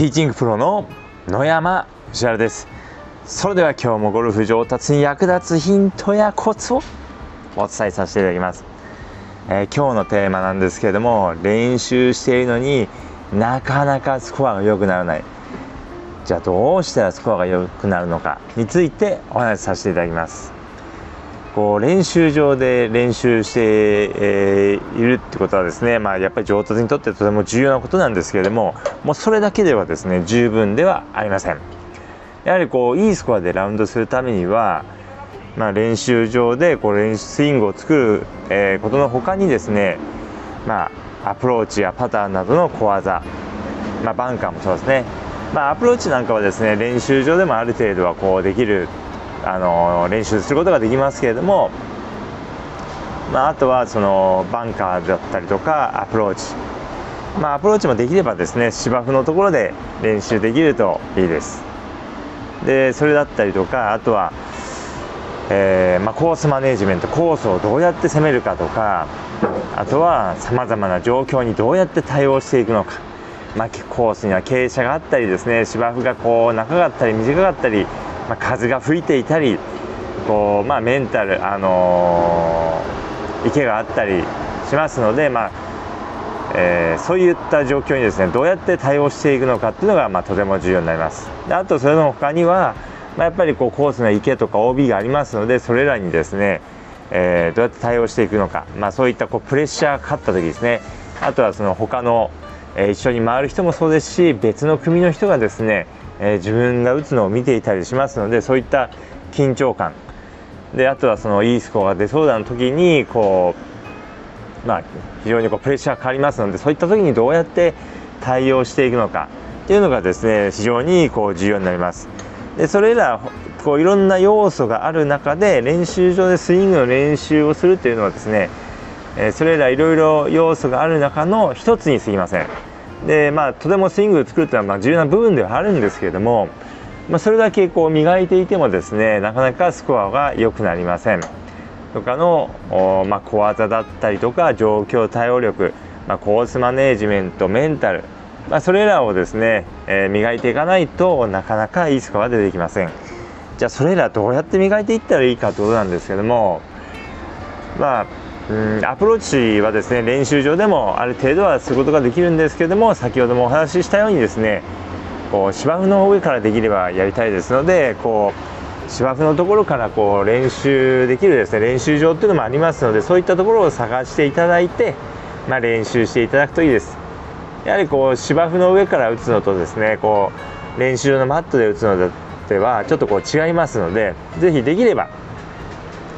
ティーチングプロの野山藤原です。それでは今日もゴルフ上達に役立つヒントやコツをお伝えさせていただきます、えー、今日のテーマなんですけれども練習しているのになかなかスコアが良くならない。じゃあどうしたらスコアが良くなるのかについてお話しさせていただきます。こう練習場で練習して、え、いるってことはですね、まあ、やっぱり上達にとってとても重要なことなんですけれどももうそれだけではですね十分ではありません。やはりこういいスコアでラウンドするためには、まあ、練習場でこう練習スイングを作る、え、ことのほかにですね、まあ、アプローチやパターなどの小技、まあ、バンカーもそうですね、まあ、アプローチなんかはですね練習場でもある程度はこうできるあの練習することができますけれども、まあ、あとはそのバンカーだったりとかアプローチ、まあ、アプローチもできればですね芝生のところで練習できるといいです。でそれだったりとかあとは、えー、まあ、コースマネジメントコースをどうやって攻めるかとかあとはさまざまな状況にどうやって対応していくのか、まあ、コースには傾斜があったりですね芝生がこう長かったり短かったりまあ、風が吹いていたりこう、まあ、メンタル、あのー、池があったりしますので、まあえー、そういった状況にですねどうやって対応していくのかっていうのが、まあ、とても重要になります。であとそれの他には、まあ、やっぱりこうコースの池とか OB がありますのでそれらにですね、え、どうやって対応していくのか、まあ、そういったこうプレッシャーがかかった時ですねあとはその他の、え、一緒に回る人もそうですし別の組の人がですねえー、自分が打つのを見ていたりしますのでそういった緊張感であとはそのいいスコアが出そうだの時にこう、まあ、非常にこうプレッシャーがかかりますのでそういった時にどうやって対応していくのかっていうのがですね非常にこう重要になります。でそれらこういろんな要素がある中で練習場でスイングの練習をするっていうのはですね、えそれらいろいろ要素がある中の一つにすぎません。でまあとてもスイングを作るというのはまあ重要な部分ではあるんですけれども、まあ、それだけこう磨いていてもですねなかなかスコアが良くなりません。とかの、まあ、小技だったりとか状況対応力、まあ、コースマネージメントメンタル、まあ、それらをですね、えー、磨いていかないとなかなかいいスコアは出てきません。じゃあそれらどうやって磨いていったらいいかということなんですけれどもまあうん。アプローチはですね練習場でもある程度はすることができるんですけども先ほどもお話ししたようにですねこう芝生の上からできればやりたいですのでこう芝生のところからこう練習できるですね練習場っていうのもありますのでそういったところを探していただいて、まあ、練習していただくといいです。やはりこう芝生の上から打つのとですねこう練習のマットで打つのではちょっとこう違いますので是非できれば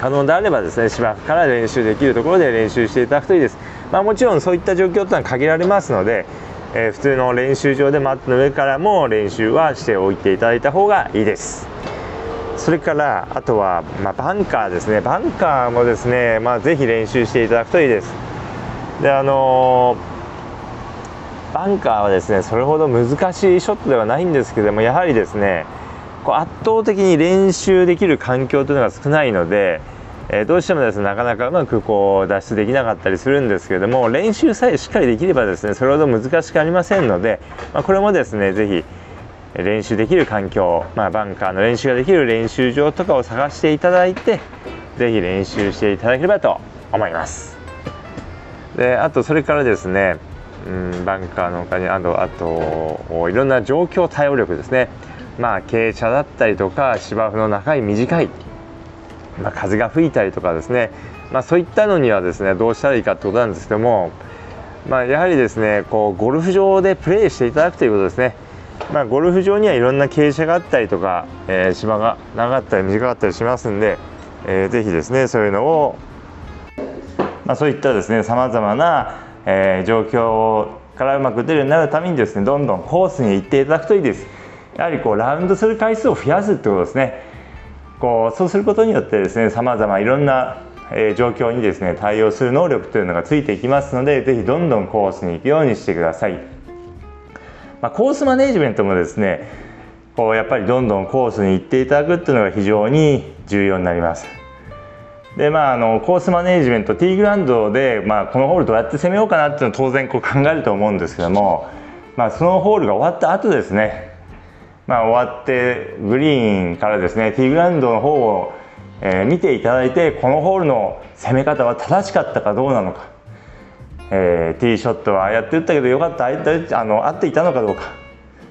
可能であればですね芝生から練習できるところで練習していただくといいです、まあ、もちろんそういった状況というのは限られますので、えー、普通の練習場でマットの上からも練習はしておいていただいた方がいいです。それからあとは、まあ、バンカーですね。バンカーもですね、まあ、ぜひ練習していただくといいです。であのー、バンカーはですねそれほど難しいショットではないんですけどもやはりですねこう圧倒的に練習できる環境というのが少ないので、えー、どうしてもですねなかなかうまくこう脱出できなかったりするんですけれども練習さえしっかりできればですねそれほど難しくありませんので、まあ、これもですね是非練習できる環境、まあ、バンカーの練習ができる練習場とかを探していただいて是非練習していただければと思います。であとそれからですねうんバンカーの他にあとあといろんな状況対応力ですねまあ、傾斜だったりとか芝生の長い短い、まあ、風が吹いたりとかですね、まあ、そういったのにはですねどうしたらいいかってことなんですけども、まあ、やはりですねこうゴルフ場でプレーしていただくということですね。まあ、ゴルフ場にはいろんな傾斜があったりとか、えー、芝が長かったり短かったりしますんで、えー、ぜひですねそういうのを、まあ、そういったですねさまざまな、えー、状況からうまく出るようになるためにですねどんどんコースに行っていただくといいです。やはりこうラウンドする回数を増やすってことですね。こうそうすることによってですねさまざまいろんな、状況にですね対応する能力というのがついていきますので是非どんどんコースに行くようにしてください、まあ、コースマネジメントもですねこうやっぱりどんどんコースに行っていただくっていうのが非常に重要になります。でまあ、あのコースマネジメントティーグラウンドで、まあ、このホールどうやって攻めようかなっていうのを当然こう考えると思うんですけどもまあ、そのホールが終わった後ですね、まあ、終わってグリーンからですねティーグラウンドの方を、えー、見ていただいてこのホールの攻め方は正しかったかどうなのか、えー、ティーショットはやって打ったけどよかったあの合っていたのかどうか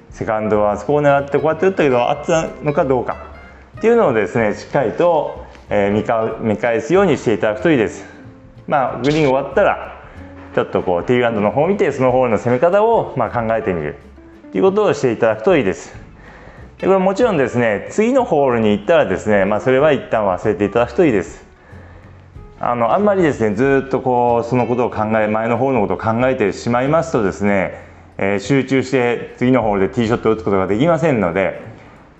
セカンドはそこを狙ってこうやって打ったけど合ったのかどうかっていうのをですねしっかりと、えー、見か見返すようにしていただくといいです。まあ、グリーン終わったらちょっとこうティーグラウンドの方を見てそのホールの攻め方をま考えてみるということをしていただくといいです。でこれもちろんですね次のホールに行ったらですね、まあ、それは一旦忘れていただくといいです。あのあんまりですねずっとこうそのことを考え前のホールのことを考えてしまいますとですねえー、集中して次のホールでティーショットを打つことができませんので、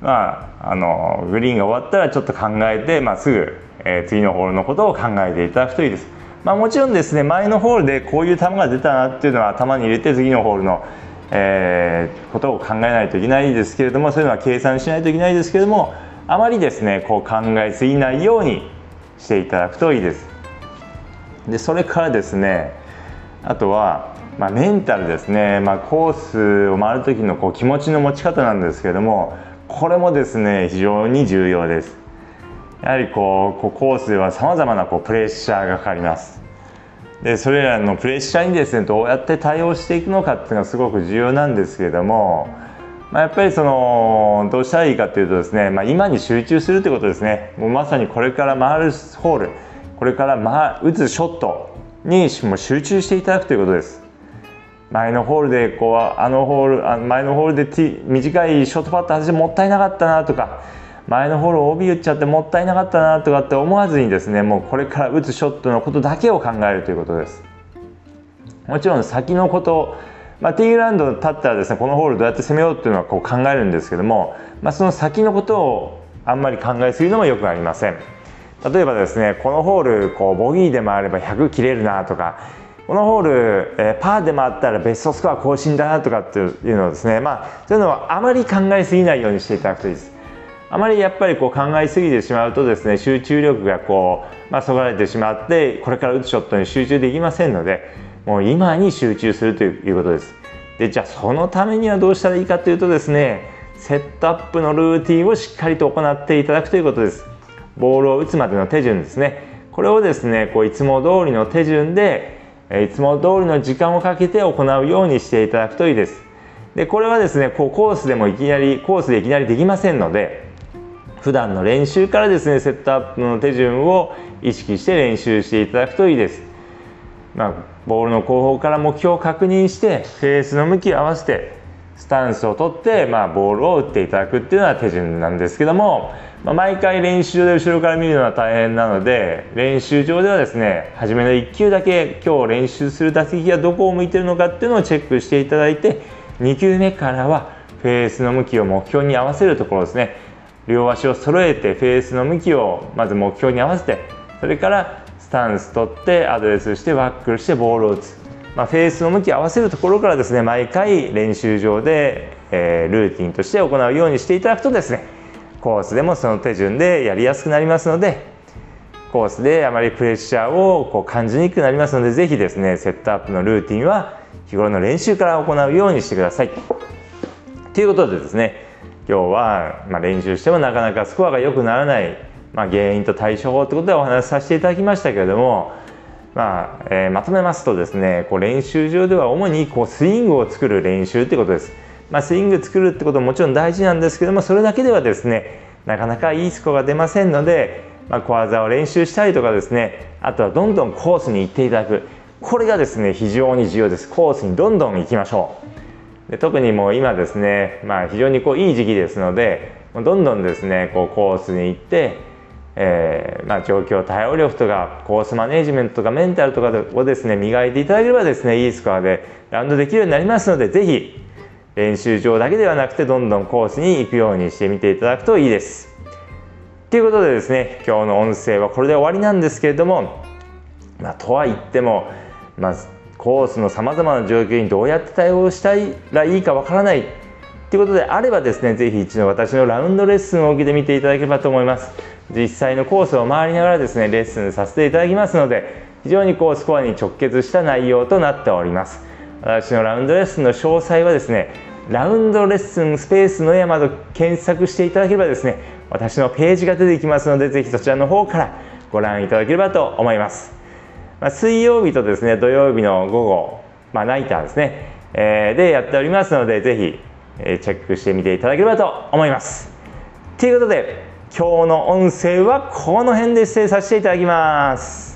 まあ、あのグリーンが終わったらちょっと考えて、まあ、すぐ、えー、次のホールのことを考えていただくといいです。まあ、もちろんですね前のホールでこういう球が出たなっていうのは頭に入れて次のホールの、えー、ことを考えないといけないですけれどもそういうのは計算しないといけないですけれどもあまりですねこう考えすぎないようにしていただくといいです。でそれからですねあとはまあ、メンタルですね、まあ、コースを回る時のこう気持ちの持ち方なんですけれどもこれもですね非常に重要です。やはりこうコースではさまざまなこうプレッシャーがかかります。でそれらのプレッシャーにですねどうやって対応していくのかっていうのがすごく重要なんですけれども、まあ、やっぱりそのどうしたらいいかというとですね、まあ、今に集中するということですね。もうまさにこれから回るホールこれから、打つショットにも集中していただくということです。前のホールでこうあのホールあの前のホールで短いショートパット外してもったいなかったなとか前のホール OB 打っちゃってもったいなかったなとかって思わずにですねもうこれから打つショットのことだけを考えるということです。もちろん先のことまあ、ティーグラウンド立ったらですねこのホールどうやって攻めようっていうのはこう考えるんですけども、まあ、その先のことをあんまり考えすぎるのもよくありません。例えばですねこのホールこうボギーで回れば100切れるなとかこのホール、えー、パーで回ったらベストスコア更新だなとかっていうのをですねまあそういうのはあまり考えすぎないようにしていただくといいです。あまりやっぱりこう考えすぎてしまうとですね集中力がこう、まあ、そがれてしまってこれから打つショットに集中できませんのでもう今に集中するということです。でじゃあそのためにはどうしたらいいかというとですねセットアップのルーティンをしっかりと行っていただくということです。ボールを打つまでの手順ですね。これをですねこういつも通りの手順でいつも通りの時間をかけて行うようにしていただくといいです。でこれはですねこうコースでもいきなりコースでいきなりできませんので普段の練習からですねセットアップの手順を意識して練習していただくといいです。まあ、ボールの後方から目標を確認してフェースの向きを合わせてスタンスをとって、まあ、ボールを打っていただくっていうのは手順なんですけどもまあ、毎回練習場で後ろから見るのは大変なので練習場ではですね初めの1球だけ今日練習する打席がどこを向いてるのかっていうのをチェックしていただいて2球目からはフェースの向きを目標に合わせるところですね両足を揃えてフェースの向きをまず目標に合わせてそれからスタンス取ってアドレスしてワックルしてボールを打つ、まあ、フェースの向きを合わせるところからですね毎回練習場で、えー、ルーティンとして行うようにしていただくとですねコースでもその手順でやりやすくなりますのでコースであまりプレッシャーをこう感じにくくなりますので是非ですねセットアップのルーティンは日頃の練習から行うようにしてください。ということでですね今日は、ま練習してもなかなかスコアが良くならない、まあ、原因と対処法ということでお話しさせていただきましたけれども、まあえー、まとめますとですねこう練習場では主にこうスイングを作る練習ということです。まあ、スイング作るってことももちろん大事なんですけどもそれだけではですねなかなかいいスコアが出ませんので、まあ、小技を練習したりとかですねあとはどんどんコースに行っていただく。これがですね非常に重要です。コースにどんどん行きましょう。で特にもう今ですね、まあ、非常にこういい時期ですのでどんどんですねこうコースに行ってえーまあ、状況対応力とかコースマネジメントとかメンタルとかをですね磨いていただければですねいいスコアでラウンドできるようになりますのでぜひ練習場だけではなくてどんどんコースに行くようにしてみていただくといいです。ということでですね今日の音声はこれで終わりなんですけれども、まあ、とは言っても、まあ、コースのさまざまな状況にどうやって対応したらいいかわからないということであればですね是非一度私のラウンドレッスンを受けてみていただければと思います。実際のコースを回りながらですねレッスンさせていただきますので非常にこうスコアに直結した内容となっております。私のラウンドレッスンの詳細はですねラウンドレッスンスペース野山と検索していただければですね私のページが出てきますのでぜひそちらの方からご覧いただければと思います、まあ、水曜日とですね土曜日の午後、まあ、ナイターですね、えー、でやっておりますのでぜひ、えチェックしてみていただければと思います。ということで今日の音声はこの辺で失礼させていただきます。